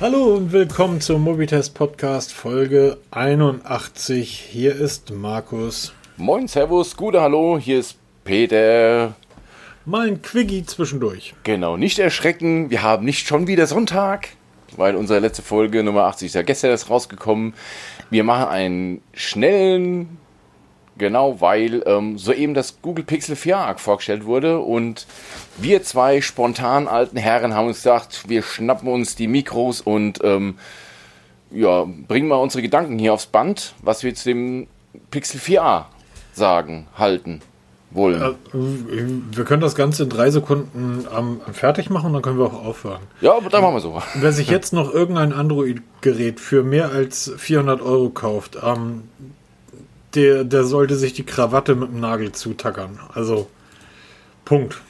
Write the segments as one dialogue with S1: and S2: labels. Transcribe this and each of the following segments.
S1: Hallo und willkommen zum Mobitest Podcast Folge 81. Hier ist Markus.
S2: Moin, Servus, gute Hallo, hier ist Peter.
S1: Mal ein Quickie zwischendurch.
S2: Genau, nicht erschrecken, wir haben nicht schon wieder Sonntag, weil unsere letzte Folge Nummer 80 ist ja gestern erst rausgekommen. Wir machen einen schnellen, genau, weil ähm, soeben das Google Pixel 4a vorgestellt wurde und wir zwei spontan alten Herren haben uns gesagt, wir schnappen uns die Mikros und ähm, ja, bringen mal unsere Gedanken hier aufs Band, was wir zu dem Pixel 4a sagen, halten wollen.
S1: Äh, wir können das Ganze in drei Sekunden ähm, fertig machen und dann können wir auch aufhören.
S2: Ja, aber dann machen wir so.
S1: Wer sich jetzt noch irgendein Android-Gerät für mehr als 400 Euro kauft, ähm, der, der sollte sich die Krawatte mit dem Nagel zutackern. Also, Punkt.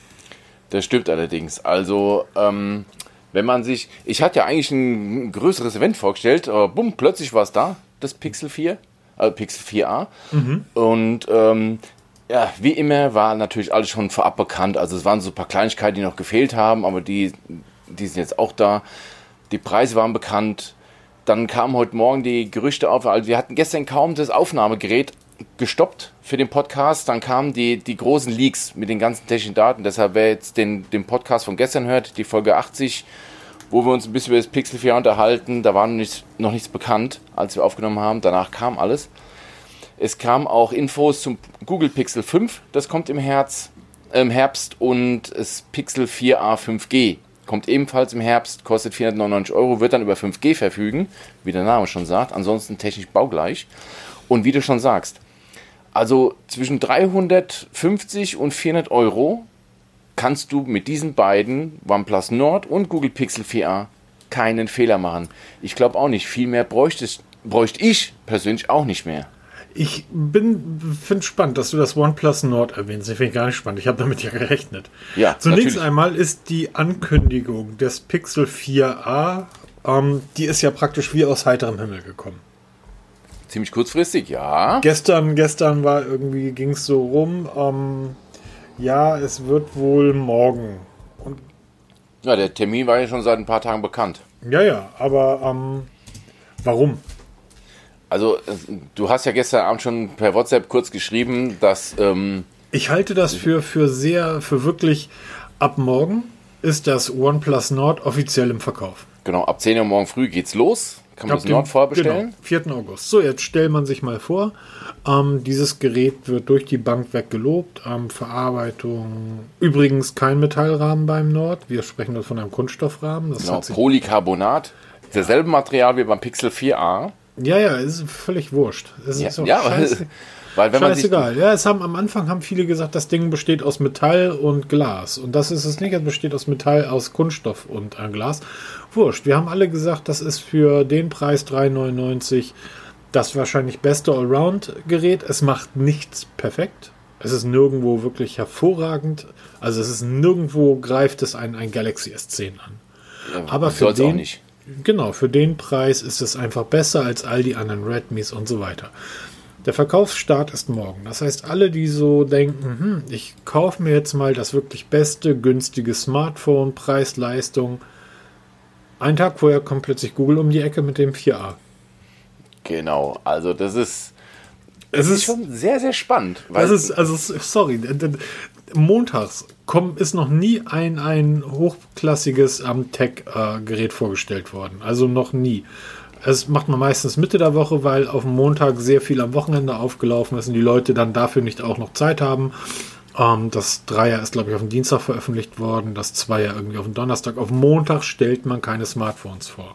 S2: Das stimmt allerdings. Also, ähm, wenn man sich. Ich hatte ja eigentlich ein größeres Event vorgestellt, aber bumm, plötzlich war es da, das Pixel 4, äh, Pixel 4a. Und ähm, ja, wie immer war natürlich alles schon vorab bekannt. Also es waren so ein paar Kleinigkeiten, die noch gefehlt haben, aber die, die sind jetzt auch da. Die Preise waren bekannt. Dann kamen heute Morgen die Gerüchte auf. Also wir hatten gestern kaum das Aufnahmegerät gestoppt für den Podcast. Dann kamen die, die großen Leaks mit den ganzen technischen Daten. Deshalb, wer jetzt den, den Podcast von gestern hört, die Folge 80, wo wir uns ein bisschen über das Pixel 4 unterhalten, da war noch nichts, noch nichts bekannt, als wir aufgenommen haben. Danach kam alles. Es kamen auch Infos zum Google Pixel 5, das kommt im, Herz, im Herbst, und das Pixel 4a 5G kommt ebenfalls im Herbst, kostet 499 Euro, wird dann über 5G verfügen, wie der Name schon sagt, ansonsten technisch baugleich. Und wie du schon sagst, also zwischen 350 und 400 Euro kannst du mit diesen beiden, OnePlus Nord und Google Pixel 4a, keinen Fehler machen. Ich glaube auch nicht, viel mehr bräuchte, bräuchte ich persönlich auch nicht mehr.
S1: Ich bin finde spannend, dass du das OnePlus Nord erwähnst. Ich finde gar nicht spannend. Ich habe damit ja gerechnet.
S2: Ja,
S1: Zunächst
S2: natürlich.
S1: einmal ist die Ankündigung des Pixel 4a, ähm, die ist ja praktisch wie aus heiterem Himmel gekommen.
S2: Ziemlich kurzfristig, ja.
S1: Gestern, gestern war irgendwie, ging es so rum, ähm, ja, es wird wohl morgen. Und
S2: Ja, der Termin war ja schon seit ein paar Tagen bekannt.
S1: ja, ja, aber ähm, warum?
S2: Also, du hast ja gestern Abend schon per WhatsApp kurz geschrieben, dass. Ähm,
S1: Ich halte das für, für sehr, für wirklich, ab morgen ist das OnePlus Nord offiziell im Verkauf.
S2: genau, ab 10 Uhr morgen früh geht's los. Kann man
S1: Ab
S2: das Nord vorbestellen?
S1: Genau, 4. August. So, jetzt stellt man sich mal vor, ähm, dieses Gerät wird durch die Bank weg gelobt. Ähm, Verarbeitung, übrigens kein Metallrahmen beim Nord. Wir sprechen dort von einem Kunststoffrahmen. Das
S2: Genau, Polycarbonat. Derselbe Material wie beim Pixel 4a.
S1: Ja, ja, ist völlig wurscht. Es
S2: Ja,
S1: ist
S2: ja
S1: scheiße,
S2: weil wenn man
S1: scheißegal. Ja, es haben, am Anfang haben viele gesagt, das Ding besteht aus Metall und Glas. Und das ist es nicht. Es besteht aus Metall, aus Kunststoff und äh, Glas. Wurscht. Wir haben alle gesagt, das ist für den Preis 3,99 das wahrscheinlich beste Allround-Gerät. Es macht nichts perfekt. Es ist nirgendwo wirklich hervorragend. Also es ist nirgendwo greift es ein, ein Galaxy S10 an. Aber für den,
S2: nicht.
S1: Genau, für den Preis ist es einfach besser als all die anderen Redmis und so weiter. Der Verkaufsstart ist morgen. Das heißt, alle, die so denken, hm, ich kaufe mir jetzt mal das wirklich beste, günstige Smartphone, Preis, Leistung. Einen Tag vorher kommt plötzlich Google um die Ecke mit dem 4a.
S2: Genau, also das ist.
S1: Es
S2: ist
S1: ist-
S2: schon sehr, sehr spannend.
S1: Das ist, also, sorry, montags komm, ist noch nie ein, ein hochklassiges ähm, Tech-Gerät vorgestellt worden. Also noch nie. Es macht man meistens Mitte der Woche, weil auf dem Montag sehr viel am Wochenende aufgelaufen ist und die Leute dann dafür nicht auch noch Zeit haben. Ähm, das Dreier ist, glaube ich, auf dem Dienstag veröffentlicht worden, das Zweier irgendwie auf dem Donnerstag. Auf Montag stellt man keine Smartphones vor.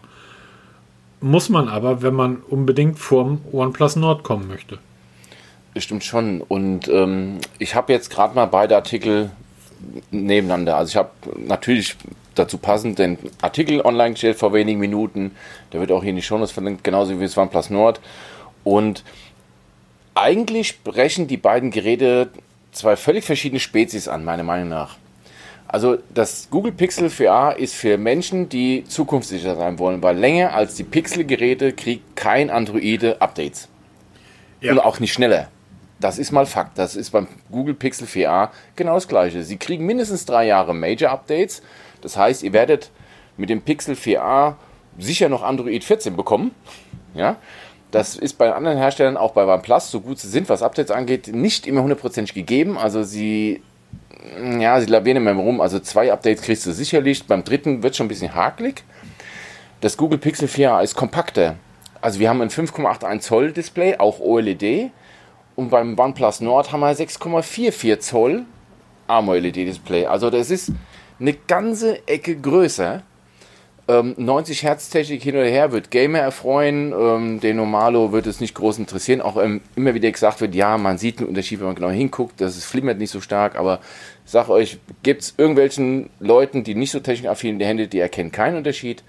S1: Muss man aber, wenn man unbedingt vorm OnePlus Nord kommen möchte.
S2: Stimmt schon. Und ähm, ich habe jetzt gerade mal beide Artikel nebeneinander. Also ich habe natürlich dazu passend den Artikel online gestellt vor wenigen Minuten. Der wird auch hier in die Shownotes verlinkt, genauso wie das OnePlus Nord. Und eigentlich sprechen die beiden Geräte zwei völlig verschiedene Spezies an, meiner Meinung nach. Also das Google Pixel 4a ist für Menschen, die zukunftssicher sein wollen, weil länger als die Pixel-Geräte kriegt kein Androide Updates.
S1: Ja.
S2: Und auch nicht schneller. Das ist mal Fakt. Das ist beim Google Pixel 4a genau das gleiche. Sie kriegen mindestens drei Jahre Major Updates. Das heißt, ihr werdet mit dem Pixel 4a sicher noch Android 14 bekommen. Ja, das ist bei anderen Herstellern, auch bei OnePlus, so gut sie sind, was Updates angeht, nicht immer hundertprozentig gegeben. Also sie, ja, sie lavieren immer rum. Also zwei Updates kriegst du sicherlich. Beim dritten wird schon ein bisschen hakelig. Das Google Pixel 4a ist kompakter. Also wir haben ein 5,81 Zoll Display, auch OLED. Und beim OnePlus Nord haben wir 6,44 Zoll AMOLED-Display. Also das ist eine ganze Ecke größer. Ähm, 90 Hertz Technik hin oder her wird Gamer erfreuen, ähm, den Normalo wird es nicht groß interessieren. Auch ähm, immer wieder gesagt wird, ja, man sieht einen Unterschied, wenn man genau hinguckt, das ist, flimmert nicht so stark, aber sag euch, gibt es irgendwelchen Leuten, die nicht so technikaffin in die Hände, die erkennen keinen Unterschied.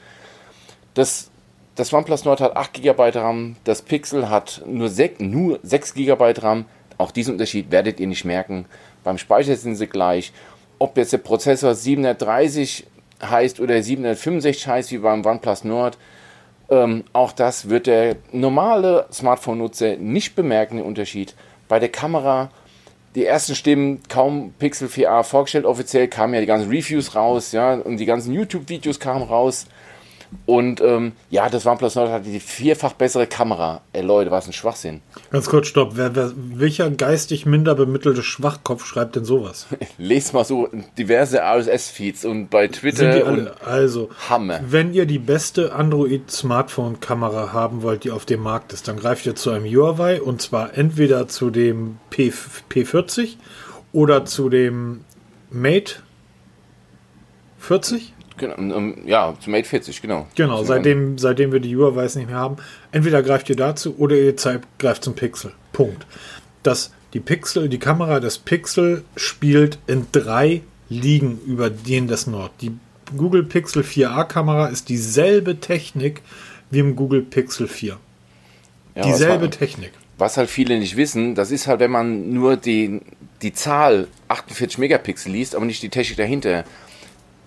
S2: Das, das OnePlus Nord hat 8 GB RAM, das Pixel hat nur 6, nur 6 GB RAM. Auch diesen Unterschied werdet ihr nicht merken. Beim Speicher sind sie gleich. Ob jetzt der Prozessor 730 heißt oder 765 heißt wie beim OnePlus Nord, ähm, auch das wird der normale Smartphone-Nutzer nicht bemerken, den Unterschied. Bei der Kamera, die ersten Stimmen, kaum Pixel 4a vorgestellt, offiziell kamen ja die ganzen Reviews raus, ja, und die ganzen YouTube-Videos kamen raus. Und ähm, ja, das OnePlus Nord hat die vierfach bessere Kamera. Ey Leute, was ein Schwachsinn.
S1: Ganz kurz, stopp. Wer, wer, welcher geistig minder bemittelte Schwachkopf schreibt denn sowas?
S2: Lest mal so diverse RSS-Feeds und bei Twitter.
S1: und also,
S2: Hammer.
S1: wenn ihr die beste Android-Smartphone-Kamera haben wollt, die auf dem Markt ist, dann greift ihr zu einem Huawei und zwar entweder zu dem P, P40 oder zu dem Mate 40.
S2: Genau, ähm, ja, zum Mate 40, genau.
S1: Genau,
S2: Zum-
S1: seitdem, seitdem wir die Huawei's nicht mehr haben. Entweder greift ihr dazu oder ihr greift zum Pixel. Punkt. Das, die Pixel, die Kamera des Pixel spielt in drei Ligen über den des Nord. Die Google Pixel 4a Kamera ist dieselbe Technik wie im Google Pixel 4.
S2: Ja,
S1: dieselbe
S2: was,
S1: Technik.
S2: was halt viele nicht wissen, das ist halt, wenn man nur die, die Zahl 48 Megapixel liest, aber nicht die Technik dahinter.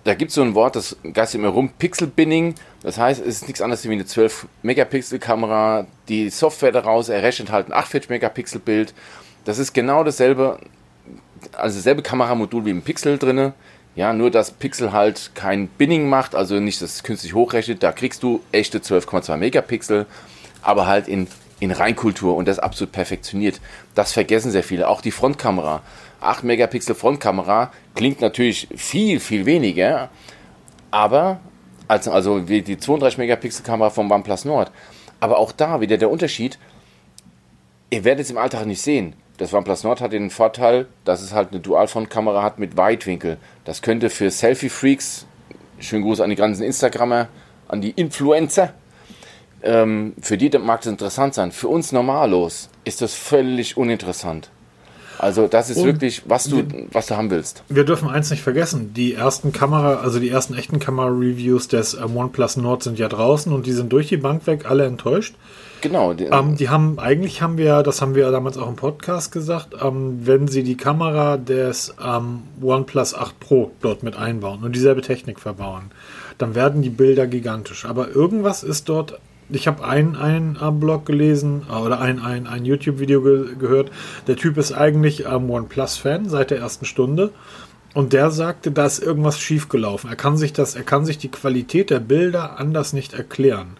S2: Da gibt es so ein Wort, das geistert immer rum, Pixel-Binning. Das heißt, es ist nichts anderes wie eine 12 Megapixel Kamera. Die Software daraus errechnet halt ein 48 Megapixel Bild. Das ist genau dasselbe, also dasselbe Kameramodul wie im Pixel drinne. Ja, nur dass Pixel halt kein Binning macht, also nicht das künstlich hochrechnet. Da kriegst du echte 12,2 Megapixel, aber halt in, in Reinkultur und das absolut perfektioniert. Das vergessen sehr viele. Auch die Frontkamera. 8 Megapixel Frontkamera klingt natürlich viel, viel weniger, aber als, also wie die 32 Megapixel Kamera vom OnePlus Nord. Aber auch da wieder der Unterschied, ihr werdet es im Alltag nicht sehen. Das OnePlus Nord hat den Vorteil, dass es halt eine Dualfront-Kamera hat mit Weitwinkel. Das könnte für Selfie-Freaks, schönen Gruß an die ganzen Instagrammer, an die Influencer, ähm, für die mag das interessant sein. Für uns Normalos ist das völlig uninteressant. Also das ist
S1: Und
S2: wirklich, was du, was du haben willst.
S1: Wir dürfen eins nicht vergessen. Die ersten Kamera, also die ersten echten Kamera-Reviews des ähm, OnePlus Nord sind ja draußen und die sind durch die Bank weg alle enttäuscht.
S2: Genau. Die,
S1: Ähm, die haben, eigentlich haben wir, das haben wir ja damals auch im Podcast gesagt, ähm, wenn sie die Kamera des ähm, OnePlus 8 Pro dort mit einbauen und dieselbe Technik verbauen, dann werden die Bilder gigantisch. Aber irgendwas ist dort, ich habe einen, einen Blog gelesen oder ein, ein, ein YouTube-Video ge gehört, der Typ ist eigentlich ähm, OnePlus-Fan seit der ersten Stunde. Und der sagte, da ist irgendwas schiefgelaufen. Er kann sich das, er kann sich die Qualität der Bilder anders nicht erklären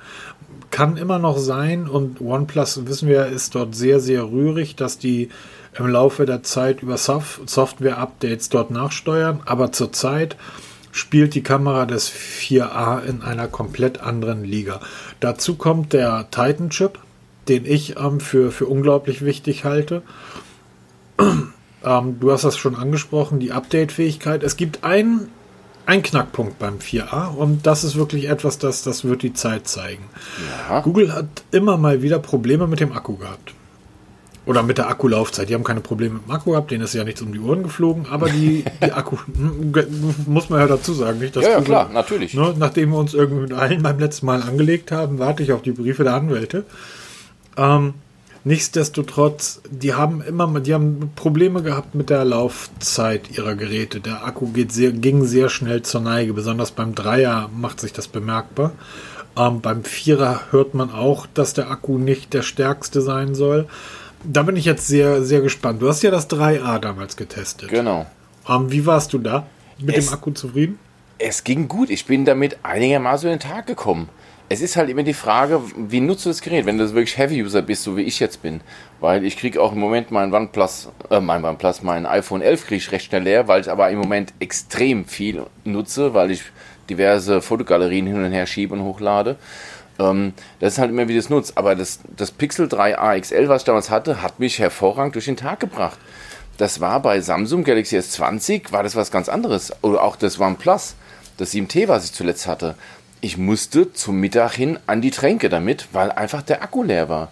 S1: kann immer noch sein und OnePlus, wissen wir, ist dort sehr, sehr rührig, dass die im Laufe der Zeit über Sof Software-Updates dort nachsteuern, aber zurzeit spielt die Kamera des 4A in einer komplett anderen Liga. Dazu kommt der Titan-Chip, den ich ähm, für, für unglaublich wichtig halte. Ähm, du hast das schon angesprochen, die Update-Fähigkeit. Es gibt einen, einen Knackpunkt beim 4A und das ist wirklich etwas, das, das wird die Zeit zeigen.
S2: ja.
S1: Google hat immer mal wieder Probleme mit dem Akku gehabt. Oder mit der Akkulaufzeit. Die haben keine Probleme mit dem Akku gehabt, denen ist ja nichts um die Ohren geflogen, aber die, die Akku, muss man ja dazu sagen, nicht? dass
S2: ja, ja, klar, natürlich.
S1: Ne, nachdem wir uns irgendwie mit allen beim letzten Mal angelegt haben, warte ich auf die Briefe der Anwälte. Ähm, nichtsdestotrotz, die haben immer die haben Probleme gehabt mit der Laufzeit ihrer Geräte. Der Akku geht sehr, ging sehr schnell zur Neige. Besonders beim Dreier macht sich das bemerkbar. Ähm, beim Vierer hört man auch, dass der Akku nicht der stärkste sein soll. Da bin ich jetzt sehr, sehr gespannt. Du hast ja das 3A damals getestet.
S2: Genau.
S1: Ähm, wie warst du da? Mit
S2: Es-
S1: dem Akku zufrieden?
S2: Es ging gut. Ich bin damit einigermaßen in den Tag gekommen. es ist halt immer die Frage, wie nutzt du das Gerät, wenn du wirklich Heavy-User bist, so wie ich jetzt bin. Weil ich kriege auch im Moment mein OnePlus, äh, mein OnePlus, mein iPhone 11 kriege ich recht schnell leer, weil ich aber im Moment extrem viel nutze, weil ich diverse Fotogalerien hin und her schiebe und hochlade. Ähm, das ist halt immer, wie du es nutzt. Aber das, das Pixel 3 AXL, was ich damals hatte, hat mich hervorragend durch den Tag gebracht. Das war bei Samsung Galaxy S20, war das was ganz anderes. Oder auch das OnePlus, das 7T, was ich zuletzt hatte ich musste zum Mittag hin an die Tränke damit, weil einfach der Akku leer war.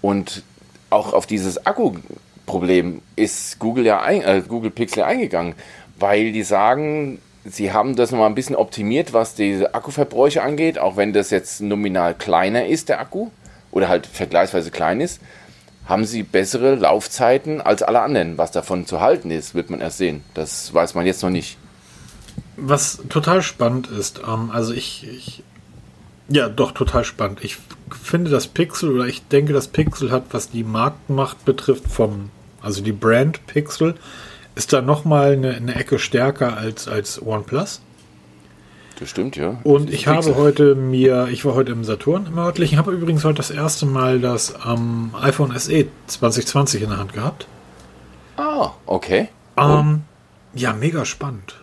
S2: Und auch auf dieses Akkuproblem ist Google ja ein, äh, Google Pixel eingegangen, weil die sagen, sie haben das nochmal ein bisschen optimiert, was diese Akkuverbräuche angeht, auch wenn das jetzt nominal kleiner ist, der Akku, oder halt vergleichsweise klein ist, haben sie bessere Laufzeiten als alle anderen. Was davon zu halten ist, wird man erst sehen. Das weiß man jetzt noch nicht.
S1: Was total spannend ist, ähm, also ich, ich, ja, doch total spannend. Ich finde das Pixel oder ich denke, das Pixel hat, was die Marktmacht betrifft, vom, also die Brand Pixel, ist da nochmal eine, eine Ecke stärker als, als OnePlus.
S2: Das stimmt, ja.
S1: Und ich habe heute mir, ich war heute im Saturn im örtlichen, habe übrigens heute das erste Mal das ähm, iPhone SE 2020 in der Hand gehabt.
S2: Ah, okay.
S1: Ähm, ja, mega spannend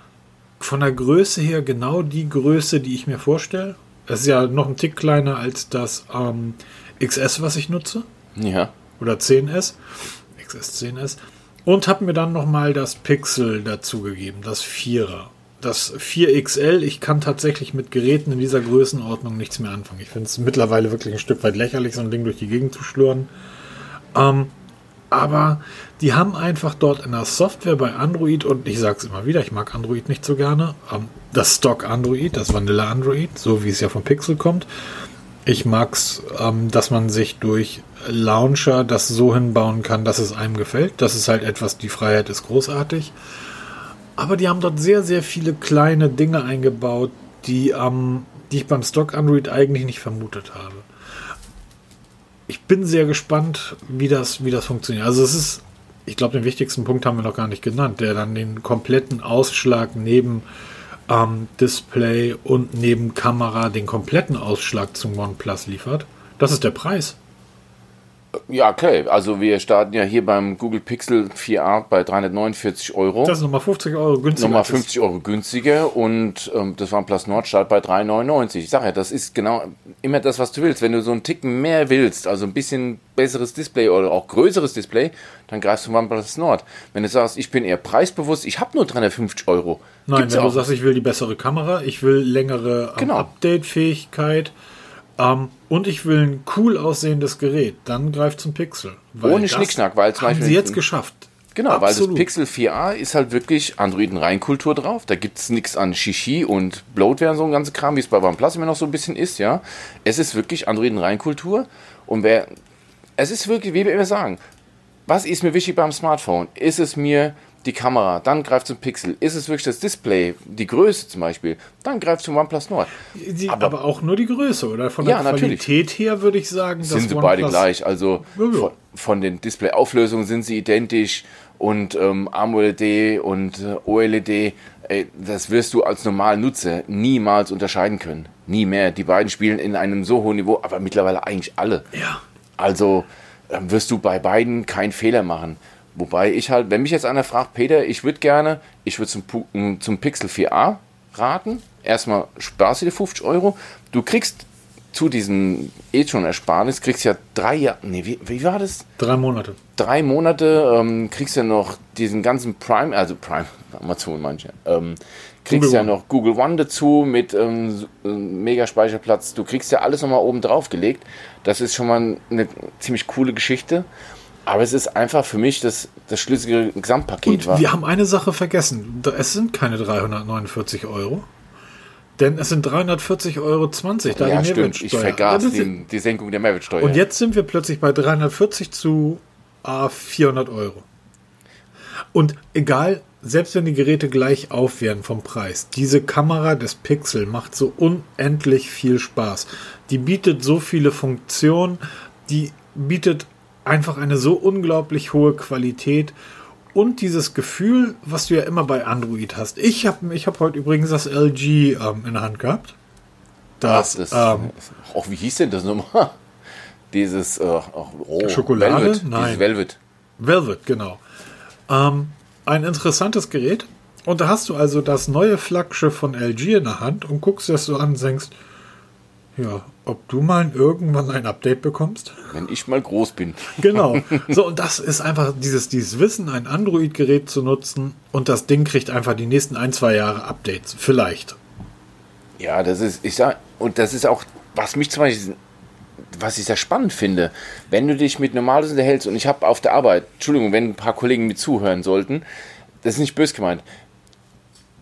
S1: von der Größe her genau die Größe, die ich mir vorstelle. Es ist ja noch ein Tick kleiner als das ähm, XS, was ich nutze.
S2: Ja.
S1: Oder 10S. XS 10S. Und habe mir dann nochmal das Pixel dazugegeben, das 4er. Das 4XL, ich kann tatsächlich mit Geräten in dieser Größenordnung nichts mehr anfangen. Ich finde es mittlerweile wirklich ein Stück weit lächerlich, so ein Ding durch die Gegend zu schlurren. Ähm, aber die haben einfach dort in der Software bei Android, und ich sage es immer wieder, ich mag Android nicht so gerne, ähm, das Stock Android, das Vanilla Android, so wie es ja vom Pixel kommt. Ich mag es, ähm, dass man sich durch Launcher das so hinbauen kann, dass es einem gefällt. Das ist halt etwas, die Freiheit ist großartig. Aber die haben dort sehr, sehr viele kleine Dinge eingebaut, die, ähm, die ich beim Stock Android eigentlich nicht vermutet habe ich bin sehr gespannt, wie das, wie das funktioniert. Also es ist, ich glaube, den wichtigsten Punkt haben wir noch gar nicht genannt, der dann den kompletten Ausschlag neben ähm, Display und neben Kamera den kompletten Ausschlag zum OnePlus liefert. Das ist der Preis.
S2: Ja, okay. Also wir starten ja hier beim Google Pixel 4a bei 349 Euro.
S1: Das ist nochmal 50 Euro günstiger.
S2: Nochmal 50 Euro günstiger und ähm, das OnePlus Nord startet bei 399. Ich sage ja, das ist genau immer das, was du willst. Wenn du so einen Ticken mehr willst, also ein bisschen besseres Display oder auch größeres Display, dann greifst du OnePlus Nord. Wenn du sagst, ich bin eher preisbewusst, ich habe nur 350 Euro.
S1: Nein, Gibt's wenn du sagst, ich will die bessere Kamera, ich will längere ähm, genau. Update-Fähigkeit, ähm, und ich will ein cool aussehendes Gerät. Dann greift zum Pixel.
S2: Ohne Schnickschnack, weil
S1: zum haben Beispiel. sie jetzt geschafft.
S2: Genau, Absolut. weil das Pixel 4a ist halt wirklich Androiden-Reinkultur drauf. Da gibt es nichts an Shishi und Bloatware und so ein ganze Kram, wie es bei OnePlus immer noch so ein bisschen ist, ja. Es ist wirklich Androiden-Reinkultur. Und wer. Es ist wirklich, wie wir immer sagen, was ist mir wichtig beim Smartphone? Ist es mir die Kamera, dann greift zum Pixel. Ist es wirklich das Display, die Größe zum Beispiel, dann greift zum OnePlus Nord.
S1: Die, aber, aber, auch nur die Größe, oder? Von der ja, Qualität her würde ich sagen,
S2: sind sie beide gleich. Also von, von, den Display-Auflösungen sind sie identisch und ähm, AMOLED und äh, OLED, ey, das wirst du als normaler Nutzer niemals unterscheiden können. Nie mehr. Die beiden spielen in einem so hohen Niveau, aber mittlerweile eigentlich alle.
S1: Ja.
S2: Also ähm, wirst du bei beiden keinen Fehler machen. Wobei ich halt, wenn mich jetzt einer fragt, Peter, ich würde gerne, ich würde zum, zum Pixel 4a raten. Erstmal sparst du dir 50 Euro. Du kriegst zu diesem eh schon Ersparnis, kriegst ja drei Jahre, nee, wie, wie war das?
S1: Drei Monate.
S2: Drei Monate ähm, kriegst ja noch diesen ganzen Prime, also Prime, Amazon manche, ähm, kriegst Google ja One. noch Google One dazu mit ähm, mega Speicherplatz. Du kriegst ja alles nochmal oben drauf gelegt. Das ist schon mal eine ziemlich coole Geschichte. Aber es ist einfach für mich das, das schlüssige Gesamtpaket.
S1: Und war. wir haben eine Sache vergessen. Es sind keine 349 Euro. Denn es sind 340,20 Euro, da
S2: ja, die stimmt. Ich vergaß die, die, Senkung der Mehrwertsteuer.
S1: Und jetzt sind wir plötzlich bei 340 zu ah, 400 Euro. Und egal, selbst wenn die Geräte gleich auf werden vom Preis, diese Kamera des Pixel macht so unendlich viel Spaß. Die bietet so viele Funktionen, die bietet einfach eine so unglaublich hohe Qualität und dieses Gefühl, was du ja immer bei Android hast. Ich habe ich hab heute übrigens das LG ähm, in der Hand gehabt. Das,
S2: das,
S1: ähm,
S2: auch wie hieß denn das nochmal? Dieses äh, oh,
S1: Schokolade?
S2: Velvet,
S1: Nein.
S2: Velvet.
S1: Velvet, genau. Ähm, ein interessantes Gerät. Und da hast du also das neue Flaggschiff von LG in der Hand und guckst das so an und denkst, ja, ob du mal irgendwann ein Update bekommst?
S2: Wenn ich mal groß bin.
S1: Genau. So, und das ist einfach dieses, dieses Wissen, ein Android-Gerät zu nutzen und das Ding kriegt einfach die nächsten ein, zwei Jahre Updates. Vielleicht.
S2: Ja, das ist, ich sag, und das ist auch, was mich zum Beispiel, was ich sehr spannend finde, wenn du dich mit Normales unterhältst und ich habe auf der Arbeit, Entschuldigung, wenn ein paar Kollegen mit zuhören sollten, das ist nicht bös gemeint.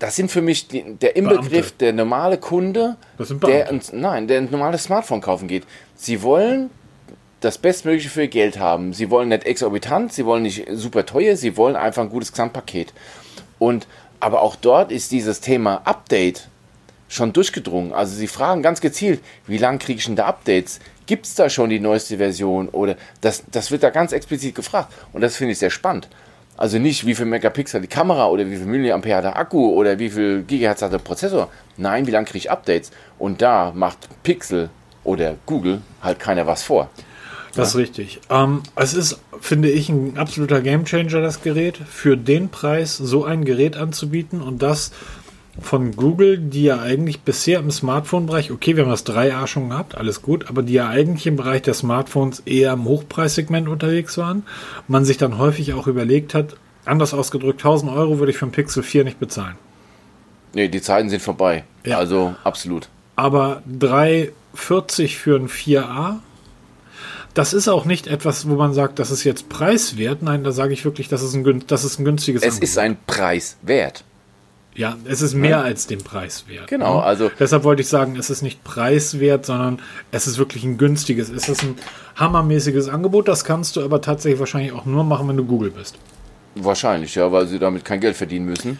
S2: Das sind für mich die, der Inbegriff,
S1: Beamte.
S2: der normale Kunde, der, ein- nein, der ein normales Smartphone kaufen geht. Sie wollen das Bestmögliche für ihr Geld haben. Sie wollen nicht exorbitant, sie wollen nicht super teuer, sie wollen einfach ein gutes Gesamtpaket. Und aber auch dort ist dieses Thema Update schon durchgedrungen. Also sie fragen ganz gezielt, wie lange kriege ich denn da Updates? Gibt es da schon die neueste Version? Oder das, das wird da ganz explizit gefragt. Und das finde ich sehr spannend. Also nicht, wie viel Megapixel die Kamera oder wie viel Milliampere hat der Akku oder wie viel Gigahertz hat der Prozessor. Nein, wie lange kriege ich Updates? Und da macht Pixel oder Google halt keiner was vor.
S1: Das ist richtig. Ähm, es ist, finde ich, ein absoluter Gamechanger, das Gerät. Für den Preis so ein Gerät anzubieten und das von Google, die ja eigentlich bisher im Smartphone-Bereich, okay, wir haben das 3A schon gehabt, alles gut, aber die ja eigentlich im Bereich der Smartphones eher im Hochpreissegment unterwegs waren, man sich dann häufig auch überlegt hat, anders ausgedrückt, 1000 Euro würde ich für ein Pixel 4 nicht bezahlen.
S2: Nee, die Zeiten sind vorbei.
S1: Ja.
S2: Also absolut.
S1: Aber 3,40 für ein 4A, das ist auch nicht etwas, wo man sagt, das ist jetzt preiswert. Nein, da sage ich wirklich, das ist ein, das ist ein günstiges
S2: Es ist ein Preis wert.
S1: Ja, es ist mehr als den Preis wert.
S2: Genau,
S1: ne?
S2: also-
S1: Deshalb wollte ich sagen, es ist nicht preiswert, sondern es ist wirklich ein günstiges. Es ist ein hammermäßiges Angebot. Das kannst du aber tatsächlich wahrscheinlich auch nur machen, wenn du Google bist.
S2: Wahrscheinlich, ja, weil sie damit kein Geld verdienen müssen.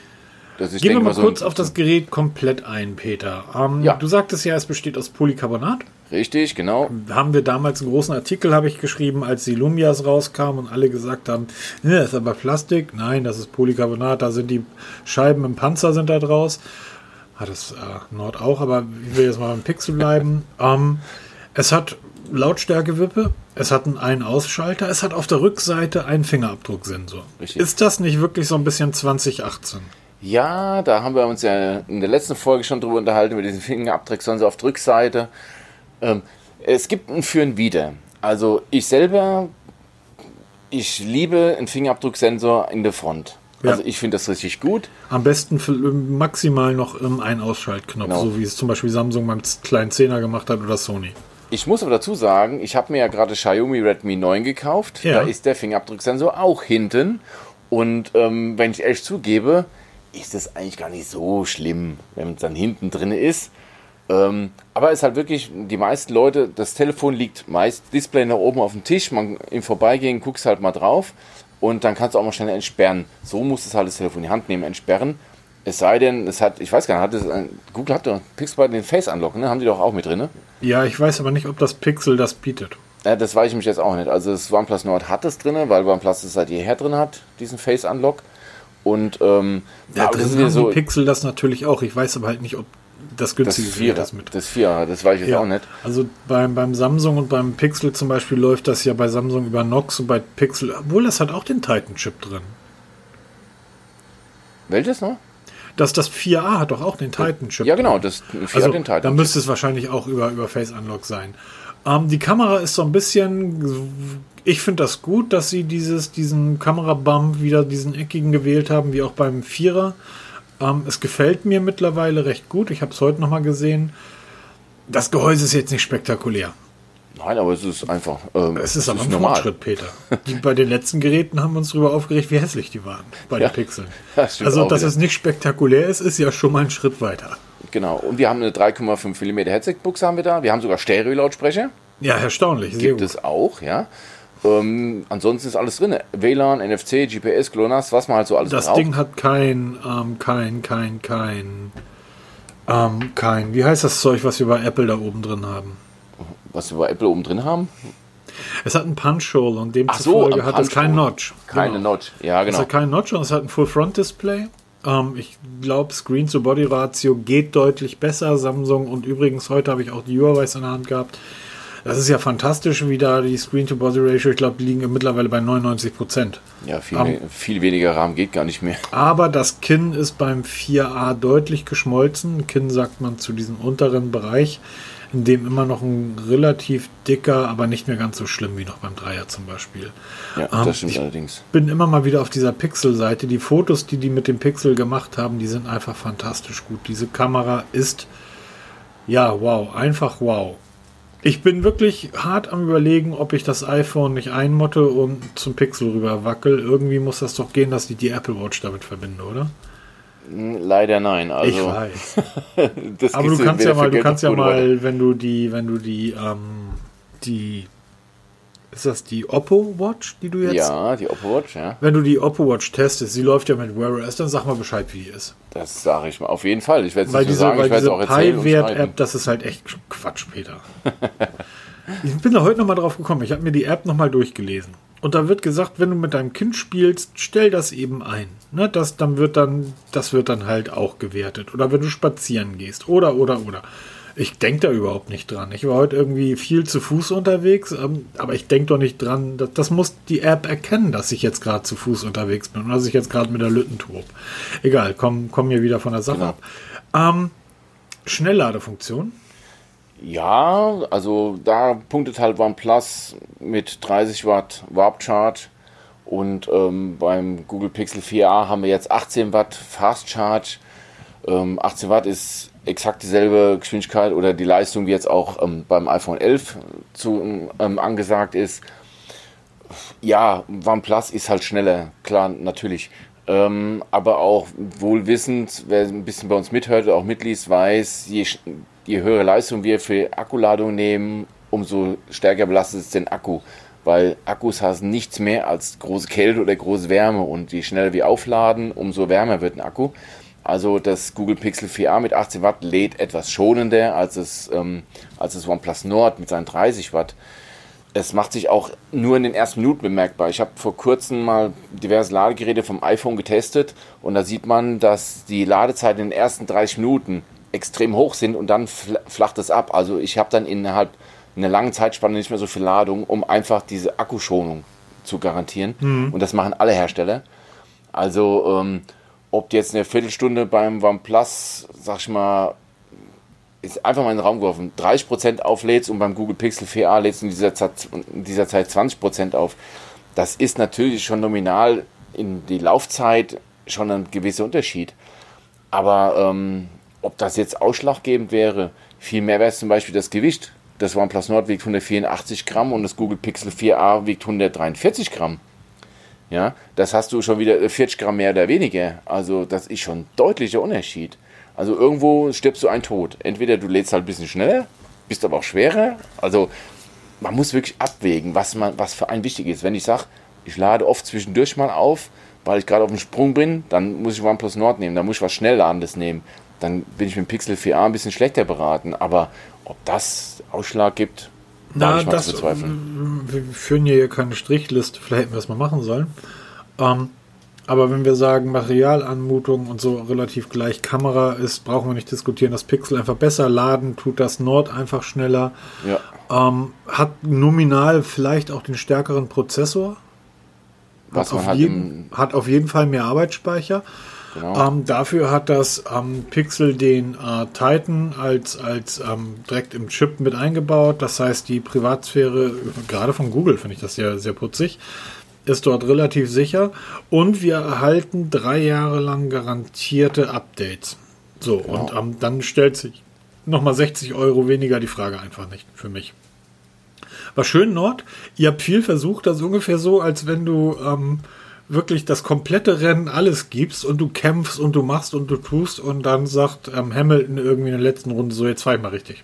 S2: Das ist, ich
S1: Gehen wir
S2: denke
S1: mal
S2: so
S1: kurz
S2: ein-
S1: auf das Gerät komplett ein, Peter. Ähm,
S2: Ja.
S1: Du sagtest ja, es besteht aus Polycarbonat.
S2: Richtig, genau.
S1: haben wir damals einen großen Artikel, habe ich geschrieben, als die Lumias rauskamen und alle gesagt haben, ne, das ist aber Plastik. Nein, das ist Polycarbonat, da sind die Scheiben im Panzer sind da draus. Hat es äh, Nord auch, aber ich will jetzt mal beim Pixel bleiben. ähm, es hat Lautstärkewippe, es hat einen Ein-Ausschalter, es hat auf der Rückseite einen Fingerabdrucksensor.
S2: Richtig.
S1: Ist das nicht wirklich so ein bisschen 2018?
S2: Ja, da haben wir uns ja in der letzten Folge schon drüber unterhalten, über diesen Fingerabdrucksensor auf der Rückseite. Ähm, es gibt ein Für und Wider. Also ich selber, ich liebe einen Fingerabdrucksensor in der Front.
S1: Ja.
S2: Also ich finde das richtig gut.
S1: Am besten für, maximal noch im Ein-Ausschaltknopf,
S2: Genau.
S1: so wie es zum Beispiel Samsung beim kleinen Zehner gemacht hat oder Sony.
S2: Ich muss aber dazu sagen, ich habe mir ja gerade Xiaomi Redmi 9 gekauft.
S1: Ja.
S2: Da ist der Fingerabdrucksensor auch hinten. Und ähm, wenn ich ehrlich zugebe, ist es eigentlich gar nicht so schlimm, wenn es dann hinten drin ist. Ähm, aber es ist halt wirklich, die meisten Leute, das Telefon liegt meist Display nach oben auf dem Tisch, man im Vorbeigehen guckst halt mal drauf und dann kannst du auch mal schnell entsperren. So muss es halt das Telefon in die Hand nehmen, entsperren. Es sei denn, es hat, ich weiß gar nicht, hat es ein, Google hat doch Pixel den Face Unlock, ne? Haben die doch auch mit drin, ne?
S1: Ja, ich weiß aber nicht, ob das Pixel das bietet.
S2: Ja, das weiß ich mich jetzt auch nicht. Also das OnePlus Nord hat es drin, weil OnePlus es seit jeher drin hat, diesen Face Unlock. Und ähm,
S1: Ja,
S2: aber
S1: drin
S2: das ist ja so
S1: Pixel das natürlich auch. Ich weiß aber halt nicht, ob das
S2: das
S1: günstige
S2: Vierer,
S1: Gerät das mit.
S2: das Vierer, das weiß ich jetzt
S1: Ja.
S2: auch nicht.
S1: Also beim, beim Samsung und beim Pixel zum Beispiel läuft das ja bei Samsung über Nox und bei Pixel, obwohl das hat auch den Titan-Chip drin.
S2: Welches noch?
S1: Das, das 4a hat doch auch den Titan-Chip.
S2: Ja, genau, das Vierer
S1: Also,
S2: den Titan.
S1: dann müsste es wahrscheinlich auch über, über Face Unlock sein. Ähm, die Kamera ist so ein bisschen. Ich finde das gut, dass sie dieses, diesen Kamerabump wieder diesen eckigen gewählt haben, wie auch beim Vierer. Ähm, es gefällt mir mittlerweile recht gut. Ich habe es heute nochmal gesehen. Das Gehäuse ist jetzt nicht spektakulär.
S2: Nein, aber es ist einfach. Ähm,
S1: Es ist aber ein Fortschritt, Peter. Die, bei den letzten Geräten haben wir uns darüber aufgeregt, wie hässlich die waren bei
S2: Ja.
S1: den Pixeln.
S2: Das
S1: also, dass
S2: wieder.
S1: es nicht spektakulär ist, ist ja schon mal ein Schritt weiter.
S2: Genau. Und wir haben eine 3,5 mm Headset-Buchse haben wir da. Wir haben sogar Stereo-Lautsprecher.
S1: Ja, erstaunlich.
S2: Gibt
S1: gut.
S2: es auch, ja. Ähm, ansonsten ist alles drin. WLAN, NFC, GPS, GLONASS, was man halt so alles
S1: Das
S2: braucht.
S1: Ding hat kein, ähm, kein, kein, kein, ähm, kein, wie heißt das Zeug, was wir bei Apple da oben drin haben?
S2: Was wir bei Apple oben drin haben.
S1: Es hat ein Punch-Hole und
S2: so,
S1: demzufolge
S2: ein
S1: hat es keinen. Notch.
S2: Keine
S1: Genau.
S2: Notch. Ja,
S1: Es
S2: genau.
S1: hat keinen Notch und es hat ein Full-Front-Display. Ähm, ich glaube, Screen-to-Body-Ratio geht deutlich besser. Samsung und übrigens heute habe ich auch die Huawei in der Hand gehabt. Das ist ja fantastisch, wie da die Screen-to-Body-Ratio, ich glaube, die liegen mittlerweile bei 99 Prozent.
S2: Ja, viel, um, viel weniger Rahmen geht gar nicht mehr.
S1: Aber das Kinn ist beim 4a deutlich geschmolzen. Kinn sagt man zu diesem unteren Bereich, in dem immer noch ein relativ dicker, aber nicht mehr ganz so schlimm wie noch beim Dreier zum Beispiel.
S2: Ja, das ähm, stimmt allerdings.
S1: Ich bin immer mal wieder auf dieser Pixel-Seite. Die Fotos, die die mit dem Pixel gemacht haben, die sind einfach fantastisch gut. Diese Kamera ist, ja, wow, einfach wow. Ich bin wirklich hart am überlegen, ob ich das iPhone nicht einmotte und zum Pixel rüber wackel. Irgendwie muss das doch gehen, dass ich die Apple Watch damit verbinde, oder?
S2: Leider nein. Also,
S1: ich weiß. Aber du kannst ja mal, du kannst ja mal, wenn du die, wenn du die, ähm, die ist das die Oppo Watch, die du jetzt?
S2: Ja, die Oppo Watch, ja.
S1: Wenn du die Oppo Watch testest, sie läuft ja mit Wear OS, dann sag mal Bescheid, wie die ist.
S2: Das sage ich mal auf jeden Fall. Ich werde es
S1: nicht sagen, weil ich werde es auch erzählen. Pi-Wert-App, das ist halt echt Quatsch, Peter. ich bin da heute nochmal drauf gekommen. Ich habe mir die App nochmal durchgelesen. Und da wird gesagt, wenn du mit deinem Kind spielst, stell das eben ein. Ne, das, dann wird dann, das wird dann halt auch gewertet. Oder wenn du spazieren gehst. Oder, oder, oder. Ich denke da überhaupt nicht dran. Ich war heute irgendwie viel zu Fuß unterwegs, ähm, aber ich denke doch nicht dran. Das, das, muss die App erkennen, dass ich jetzt gerade zu Fuß unterwegs bin und dass ich jetzt gerade mit der Lütten tob. Egal, komm, komm hier wieder von der Sache genau. ab. Ähm, Schnellladefunktion.
S2: Ja, also da punktet halt OnePlus mit 30 Watt Warp Charge und ähm, beim Google Pixel 4a haben wir jetzt 18 Watt Fast Charge. Ähm, 18 Watt ist exakt dieselbe Geschwindigkeit oder die Leistung, wie jetzt auch ähm, beim iPhone 11 zu, ähm, angesagt ist. Ja, OnePlus ist halt schneller, klar, natürlich. Ähm, aber auch wohlwissend, wer ein bisschen bei uns mithört oder auch mitliest, weiß, je, je höhere Leistung wir für Akkuladung nehmen, umso stärker belastet es den Akku. Weil Akkus haben nichts mehr als große Kälte oder große Wärme und je schneller wir aufladen, umso wärmer wird ein Akku. Also das Google Pixel 4a mit 18 Watt lädt etwas schonender als das, ähm, als das OnePlus Nord mit seinen 30 Watt. Es macht sich auch nur in den ersten Minuten bemerkbar. Ich habe vor kurzem mal diverse Ladegeräte vom iPhone getestet und da sieht man, dass die Ladezeiten in den ersten 30 Minuten extrem hoch sind und dann flacht es ab. Also ich habe dann innerhalb einer langen Zeitspanne nicht mehr so viel Ladung, um einfach diese Akkuschonung zu garantieren. Mhm. Und das machen alle Hersteller. Also ähm, ob du jetzt eine Viertelstunde beim OnePlus, sag ich mal, ist einfach mal in den Raum geworfen, 30% auflädst und beim Google Pixel 4a lädst du in dieser Zeit, in dieser Zeit 20% auf. Das ist natürlich schon nominal in die Laufzeit schon ein gewisser Unterschied. Aber ähm, ob das jetzt ausschlaggebend wäre, viel mehr wäre es zum Beispiel das Gewicht. Das OnePlus Nord wiegt 184 Gramm und das Google Pixel 4a wiegt 143 Gramm. Ja, das hast du schon wieder 40 Gramm mehr oder weniger. Also das ist schon ein deutlicher Unterschied. Also irgendwo stirbst du ein Tod. Entweder du lädst halt ein bisschen schneller, bist aber auch schwerer. Also man muss wirklich abwägen, was, man, was für einen wichtig ist. Wenn ich sage, ich lade oft zwischendurch mal auf, weil ich gerade auf dem Sprung bin, dann muss ich OnePlus Nord nehmen, dann muss ich was Schnellladendes nehmen. Dann bin ich mit Pixel 4a ein bisschen schlechter beraten. Aber ob das Ausschlag gibt,
S1: na, das, bezweifeln. Wir führen hier keine Strichliste, vielleicht hätten wir das mal machen sollen. Ähm, aber wenn wir sagen, Materialanmutung und so relativ gleich Kamera ist, brauchen wir nicht diskutieren. Das Pixel einfach besser laden, tut das Nord einfach schneller. Ja. Ähm, hat nominal vielleicht auch den stärkeren Prozessor. Was hat, auf jeden, hat auf jeden Fall mehr Arbeitsspeicher. Genau. Ähm, dafür hat das ähm, Pixel den äh, Titan als, als ähm, direkt im Chip mit eingebaut. Das heißt, die Privatsphäre, gerade von Google finde ich das sehr, sehr putzig, ist dort relativ sicher. Und wir erhalten drei Jahre lang garantierte Updates. So, genau. und ähm, dann stellt sich nochmal 60 Euro weniger die Frage einfach nicht für mich. War schön, Nord. Ihr habt viel versucht, das ist ungefähr so, als wenn du ähm, wirklich das komplette Rennen alles gibst und du kämpfst und du machst und du tust und dann sagt ähm, Hamilton irgendwie in der letzten Runde so, jetzt fahr ich mal richtig.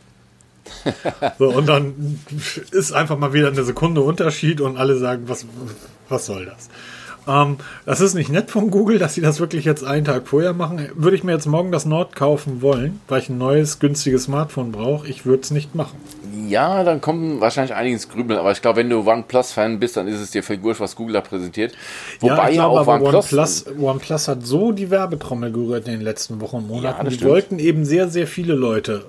S1: so, und dann ist einfach mal wieder eine Sekunde Unterschied und alle sagen, was, was soll das? Ähm, das ist nicht nett von Google, dass sie das wirklich jetzt einen Tag vorher machen. Würde ich mir jetzt morgen das Nord kaufen wollen, weil ich ein neues, günstiges Smartphone brauche, ich würde es nicht machen.
S2: Ja, dann kommen wahrscheinlich einiges Grübeln, aber ich glaube, wenn du OnePlus-Fan bist, dann ist es dir viel wurscht, was Google da präsentiert.
S1: Wobei ja, glaube, auch OnePlus, OnePlus, OnePlus hat so die Werbetrommel gerührt in den letzten Wochen und Monaten. Ja, die wollten eben sehr, sehr viele Leute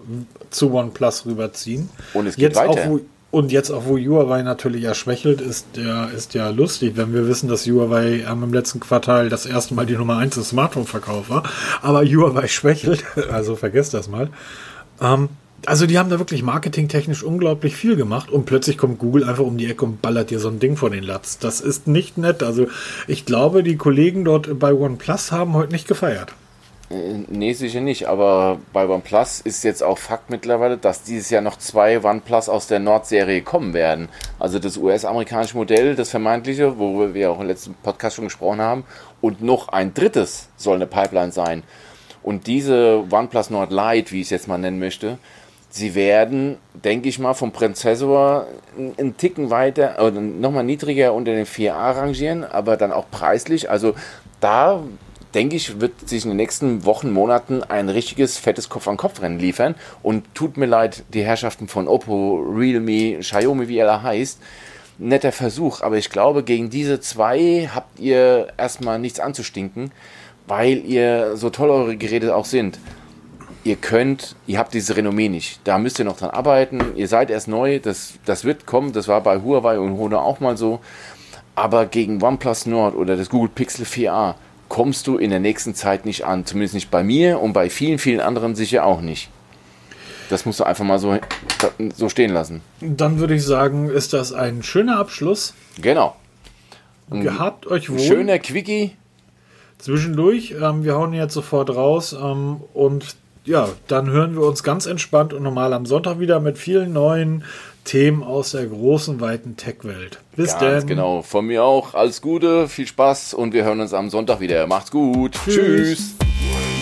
S1: zu OnePlus rüberziehen.
S2: Und es geht jetzt weiter.
S1: Auch, und jetzt auch, wo Huawei natürlich ja schwächelt, ist ja, ist ja lustig, wenn wir wissen, dass Huawei ähm, im letzten Quartal das erste Mal die Nummer 1 des Smartphone-Verkauf war. Aber Huawei schwächelt, also vergesst das mal. Ähm, also die haben da wirklich marketingtechnisch unglaublich viel gemacht und plötzlich kommt Google einfach um die Ecke und ballert dir so ein Ding vor den Latz. Das ist nicht nett. Also ich glaube, die Kollegen dort bei OnePlus haben heute nicht gefeiert.
S2: Äh, nee, sicher nicht, aber bei OnePlus ist jetzt auch Fakt mittlerweile, dass dieses Jahr noch zwei OnePlus aus der Nord-Serie kommen werden. Also das US-amerikanische Modell, das vermeintliche, worüber wir auch im letzten Podcast schon gesprochen haben, und noch ein drittes soll eine Pipeline sein. Und diese OnePlus Nord Lite, wie ich es jetzt mal nennen möchte, sie werden, denke ich mal, vom Prozessor einen Ticken weiter oder nochmal niedriger unter den 4A rangieren, aber dann auch preislich. Also da denke ich, wird sich in den nächsten Wochen, Monaten ein richtiges fettes Kopf-an-Kopf-Rennen liefern. Und tut mir leid, die Herrschaften von Oppo, Realme, Xiaomi, wie er heißt, netter Versuch, aber ich glaube, gegen diese zwei habt ihr erstmal nichts anzustinken, weil ihr so toll eure Geräte auch sind. Ihr könnt, ihr habt diese Renommee nicht. Da müsst ihr noch dran arbeiten. Ihr seid erst neu, das, das wird kommen. Das war bei Huawei und Honor auch mal so. Aber gegen OnePlus Nord oder das Google Pixel 4a kommst du in der nächsten Zeit nicht an. Zumindest nicht bei mir und bei vielen, vielen anderen sicher auch nicht. Das musst du einfach mal so, so stehen lassen.
S1: Dann würde ich sagen, ist das ein schöner Abschluss.
S2: Genau.
S1: Gehabt euch wohl.
S2: Schöner Quickie.
S1: Zwischendurch. Ähm, wir hauen jetzt sofort raus. Ähm, und ja, dann hören wir uns ganz entspannt und normal am Sonntag wieder mit vielen neuen Themen aus der großen, weiten Tech-Welt.
S2: Bis dann. genau. Von mir auch. Alles Gute, viel Spaß und wir hören uns am Sonntag wieder. Macht's gut. Tschüss. Tschüss.